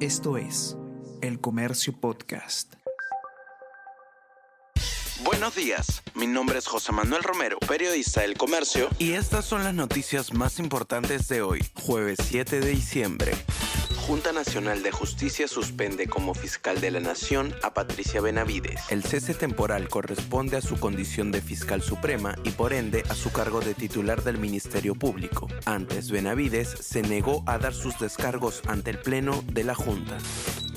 Esto es El Comercio Podcast. Buenos días, mi nombre es José Manuel Romero, periodista del Comercio, y estas son las noticias más importantes de hoy, jueves 7 de diciembre. Junta Nacional de Justicia suspende como fiscal de la Nación a Patricia Benavides. El cese temporal corresponde a su condición de fiscal suprema y por ende a su cargo de titular del Ministerio Público. Antes, Benavides se negó a dar sus descargos ante el Pleno de la Junta.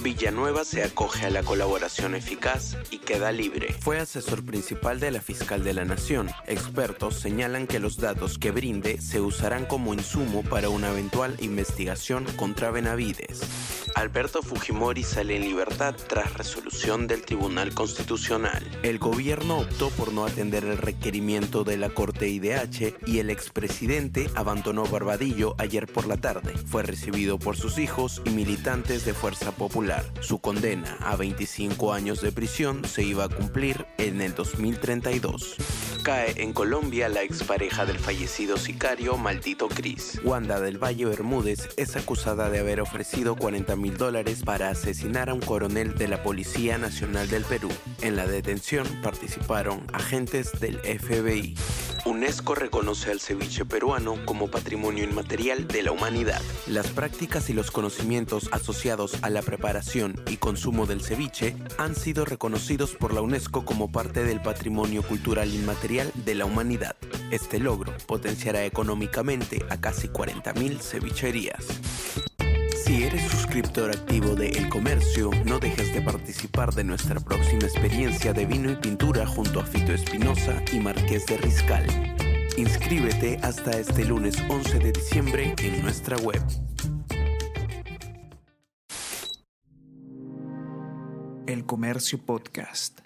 Villanueva se acoge a la colaboración eficaz y queda libre. Fue asesor principal de la fiscal de la Nación. Expertos señalan que los datos que brinde se usarán como insumo para una eventual investigación contra Benavides. Alberto Fujimori sale en libertad tras resolución del Tribunal Constitucional. El gobierno optó por no atender el requerimiento de la Corte IDH y el expresidente abandonó Barbadillo ayer por la tarde. Fue recibido por sus hijos y militantes de Fuerza Popular. Su condena a 25 años de prisión se iba a cumplir en el 2032. Cae en Colombia la expareja del fallecido sicario Maldito Cris. Wanda del Valle Bermúdez es acusada de haber ofrecido 40 mil dólares para asesinar a un coronel de la Policía Nacional del Perú. En la detención participaron agentes del FBI. UNESCO reconoce al ceviche peruano como patrimonio inmaterial de la humanidad. Las prácticas y los conocimientos asociados a la preparación y consumo del ceviche han sido reconocidos por la UNESCO como parte del patrimonio cultural inmaterial de la humanidad. Este logro potenciará económicamente a casi 40.000 cevicherías. Si eres suscriptor activo de El Comercio, no dejes de participar de nuestra próxima experiencia de vino y pintura junto a Fito Espinosa y Marqués de Riscal. Inscríbete hasta este lunes 11 de diciembre en nuestra web. El Comercio Podcast.